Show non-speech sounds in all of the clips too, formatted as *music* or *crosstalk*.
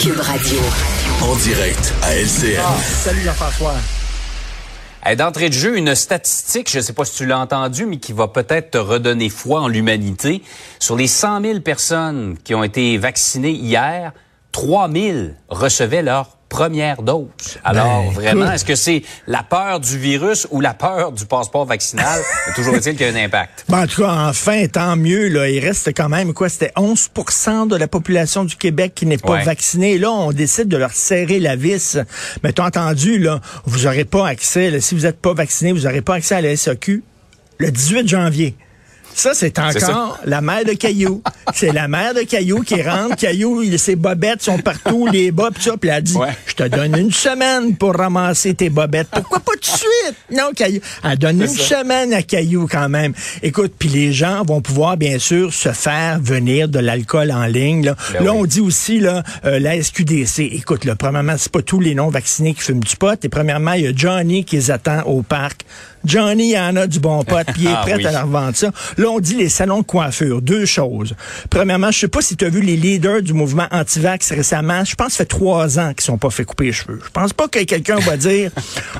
Cube Radio. En direct à LCN. Salut Jean-François. Hey, D'entrée de jeu, une statistique, je ne sais pas si tu l'as entendu, mais qui va peut-être te redonner foi en l'humanité. Sur les 100 000 personnes qui ont été vaccinées hier, 3 000 recevaient leur première dose. Alors, Ben, vraiment, est-ce que c'est la peur du virus ou la peur du passeport vaccinal? *laughs* Toujours est-il qu'il y a un impact. Bon, en tout cas, enfin, tant mieux. Là. Il reste quand même, quoi, c'était 11 de la population du Québec qui n'est pas Ouais. vaccinée. Là, on décide de leur serrer la vis. Mais t'as entendu, là, vous n'aurez pas accès, là, si vous n'êtes pas vacciné, vous n'aurez pas accès à la SAQ le 18 janvier. Ça, c'est encore la mère de Caillou. c'est la mère de Caillou qui rentre. Caillou, il, ses bobettes sont partout, les bas, pis ça, puis elle a dit, Ouais. je te donne une semaine pour ramasser tes bobettes. Pourquoi pas tout de suite? Non, Caillou. Elle donne une ça. semaine à Caillou quand même. Écoute, puis les gens vont pouvoir, bien sûr, se faire venir de l'alcool en ligne. Là, Ben Là, oui. on dit aussi, là, euh, la SQDC. Écoute, là, premièrement, c'est pas tous les non-vaccinés qui fument du pot. Et premièrement, il y a Johnny qui les attend au parc. Johnny, il en a du bon pot, puis il est Ah prêt oui. à leur vendre ça. Là, on dit les salons de coiffure. Deux choses. Premièrement, je sais pas si tu as vu les leaders du mouvement anti-vax récemment. Je pense que ça fait trois ans qu'ils sont pas fait couper les cheveux. Je pense pas que quelqu'un va dire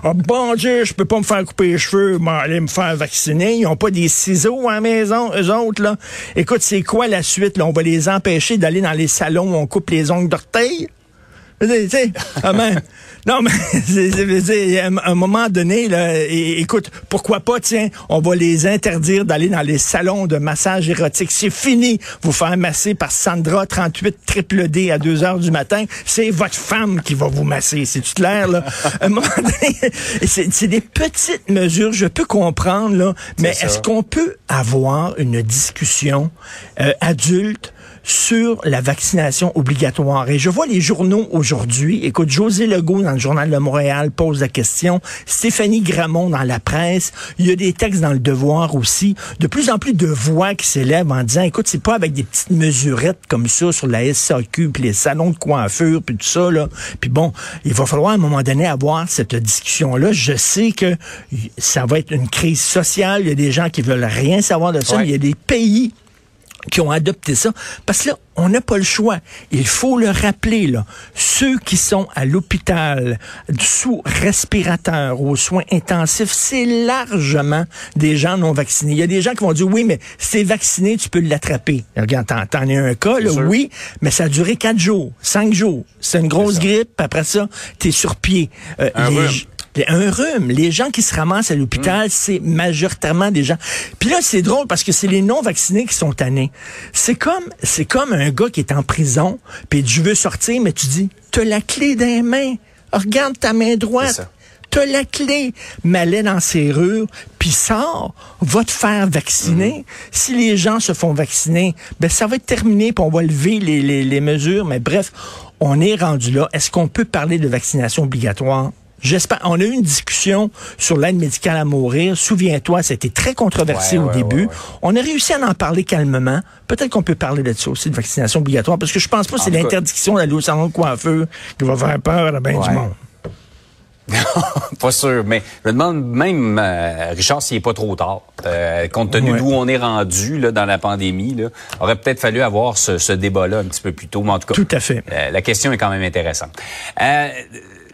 Oh bon Dieu, je peux pas me faire couper les cheveux, mais aller me faire vacciner. Ils ont pas des ciseaux à la maison, eux autres, là. Écoute, c'est quoi la suite, là? On va les empêcher d'aller dans les salons où on coupe les ongles d'orteil? Tu sais, tu sais, ah ben, *laughs* non, mais *laughs* c'est- à un- moment donné, là, écoute, pourquoi pas, tiens, on va les interdire d'aller dans les salons de massage érotique. C'est fini, vous faire masser par Sandra 38 triple D à 2 heures du matin. C'est votre femme qui va vous masser. C'est tout clair, là? *laughs* À un moment donné, c'est des petites mesures, je peux comprendre, là, mais est-ce qu'on peut avoir une discussion euh, adulte sur la vaccination obligatoire. Et je vois les journaux aujourd'hui. Écoute, José Legault dans le journal de Montréal pose la question. Stéphanie Gramont dans la presse. Il y a des textes dans le Devoir aussi. De plus en plus de voix qui s'élèvent en disant, écoute, c'est pas avec des petites mesurettes comme ça sur la SAQ, puis les salons de coiffure, puis tout ça, là. Puis bon, il va falloir à un moment donné avoir cette discussion-là. Je sais que ça va être une crise sociale. Il y a des gens qui veulent rien savoir de ça. Ouais. mais Il y a des pays qui ont adopté ça. Parce que là, on n'a pas le choix. Il faut le rappeler, là. Ceux qui sont à l'hôpital, sous respirateur, aux soins intensifs, c'est largement des gens non vaccinés. Il y a des gens qui vont dire, oui, mais t'es vacciné, tu peux l'attraper. Regarde, t'en, es un cas, là, oui, mais ça a duré quatre jours, cinq jours. C'est une grosse grippe, après ça, t'es sur pied. Euh, Un les- rhume. les- Un rhume. Les gens qui se ramassent à Mm. l'hôpital, c'est majoritairement des gens. Puis là, c'est drôle parce que c'est les non-vaccinés qui sont tannés. C'est comme, c'est comme un gars qui est en prison, puis tu veux sortir, mais tu dis, t'as la clé des mains. Regarde ta main droite. T'as la clé. Mets-la dans serrure, puis sors, va te faire vacciner. Mm. Si les gens se font vacciner, ben ça va être terminé, puis on va lever les, les, les mesures. Mais bref, on est rendu là. Est-ce qu'on peut parler de vaccination obligatoire? J'espère. On a eu une discussion sur l'aide médicale à mourir. Souviens-toi, c'était très controversé Ouais, au ouais, début. ouais. On a réussi à en parler calmement. Peut-être qu'on peut parler de ça aussi, de vaccination obligatoire, parce que je pense pas que c'est l'interdiction d'aller au salon de coiffeur qui va faire peur à bien du monde. *laughs* pas sûr, mais je me demande même, euh, Richard, s'il n'est pas trop tard. Euh, compte tenu Ouais. d'où on est rendu là, dans la pandémie, là, aurait peut-être fallu avoir ce, ce débat-là un petit peu plus tôt. Mais en tout cas, Tout à fait. euh, la question est quand même intéressante.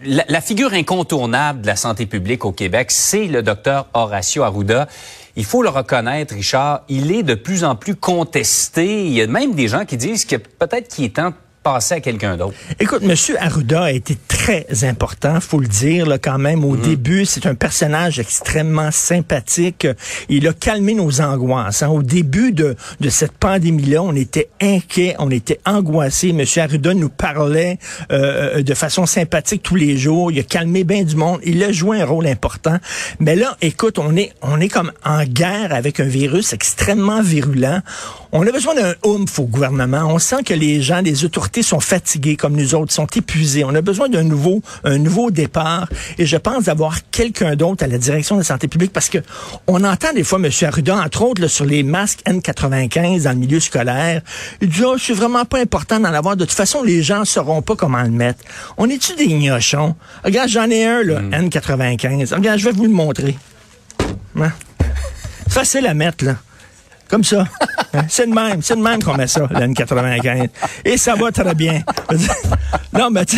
La, figure incontournable de la santé publique au Québec, c'est le docteur Horacio Arruda. Il faut le reconnaître, Richard, il est de plus en plus contesté. Il y a même des gens qui disent que peut-être qu'il est temps passer à quelqu'un d'autre. Écoute, Monsieur Arruda a été très important, faut le dire là, quand même. Au début, c'est un personnage extrêmement sympathique. Il a calmé nos angoisses. hein. Au début de, de cette pandémie-là, on était inquiets, on était angoissés. Monsieur Arruda nous parlait euh, de façon sympathique tous les jours. Il a calmé bien du monde. Il a joué un rôle important. Mais là, écoute, on est, on est comme en guerre avec un virus extrêmement virulent. On a besoin d'un oomph au gouvernement. On sent que les gens, les autorités sont fatigués comme nous autres, sont épuisés. On a besoin d'un nouveau, un nouveau départ. Et je pense d'avoir quelqu'un d'autre à la direction de la santé publique parce que on entend des fois M. Arruda, entre autres, là, sur les masques N95 dans le milieu scolaire. Il dit, oh, c'est vraiment pas important d'en avoir. De toute façon, les gens sauront pas comment le mettre. On est-tu des gnochons? Regarde, j'en ai un, là, N95. Regarde, je vais vous le montrer. Hein? *laughs* Facile à mettre, là. Comme ça. Hein? *laughs* C'est de même. C'est de même qu'on met ça, la N95. Et ça va très bien. *laughs* non, mais tu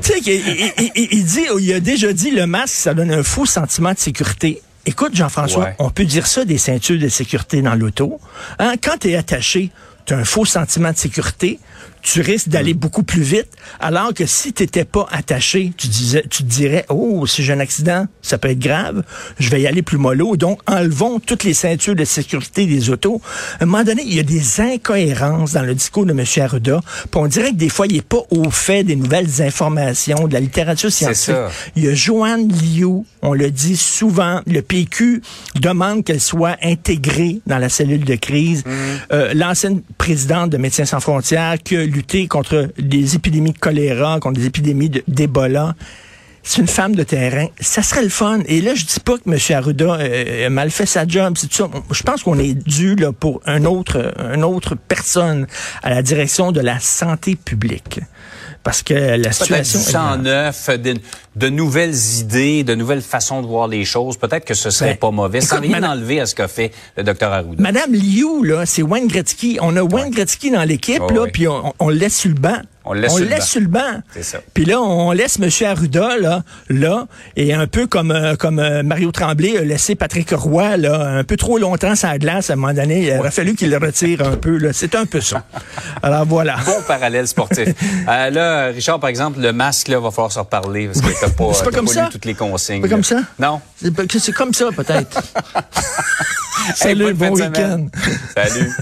sais, il, il- il- il dit, il a déjà dit, le masque, ça donne un faux sentiment de sécurité. Écoute, Jean-François, Ouais. on peut dire ça des ceintures de sécurité dans l'auto. Hein? Quand tu es attaché, tu as un faux sentiment de sécurité, tu risques d'aller beaucoup plus vite, alors que si tu n'étais pas attaché, tu, disais, tu te dirais, oh, si j'ai un accident, ça peut être grave, je vais y aller plus mollo. Donc, enlevons toutes les ceintures de sécurité des autos. À un moment donné, il y a des incohérences dans le discours de M. Arruda, puis on dirait que des fois, il n'est pas au fait des nouvelles informations, de la littérature scientifique. Il y a Joanne Liu, on le dit souvent, le PQ demande qu'elle soit intégrée dans la cellule de crise. Euh, L'ancienne présidente de Médecins sans frontières qui a lutté contre les épidémies de choléra, contre les épidémies de- d'Ebola. C'est une femme de terrain. Ça serait le fun. Et là, je dis pas que M. Arruda euh, a mal fait sa job. C'est tout ça. Je pense qu'on est dû là, pour un autre, une autre personne à la direction de la santé publique. Parce que la situation... du sang neuf, de, de nouvelles idées, de nouvelles façons de voir les choses. Peut-être que ce serait Ben, pas mauvais. Sans écoute, rien madame- enlever à ce qu'a fait le docteur Arruda. Madame Liu, là, c'est Wayne Gretzky. On a Wayne Gretzky dans l'équipe, Oh, là, oui. puis on, on le laisse sur le banc. On le laisse sur le banc. sur le banc. C'est ça. Puis là, on laisse M. Arruda, là, là, et un peu comme, euh, comme euh, Mario Tremblay a laissé Patrick Roy, là, un peu trop longtemps sur la glace, à un moment donné. Il aurait fallu qu'il le retire un peu. C'est un peu ça. *laughs* Alors voilà. Bon parallèle sportif. *laughs* Euh, là, Richard, par exemple, le masque, là, va falloir se reparler parce que t'as *laughs* pas, C'est comme pas ça? lu toutes les consignes. Pas là. comme ça? Non. C'est pas- C'est comme ça, peut-être. Salut, bon week-end. Salut.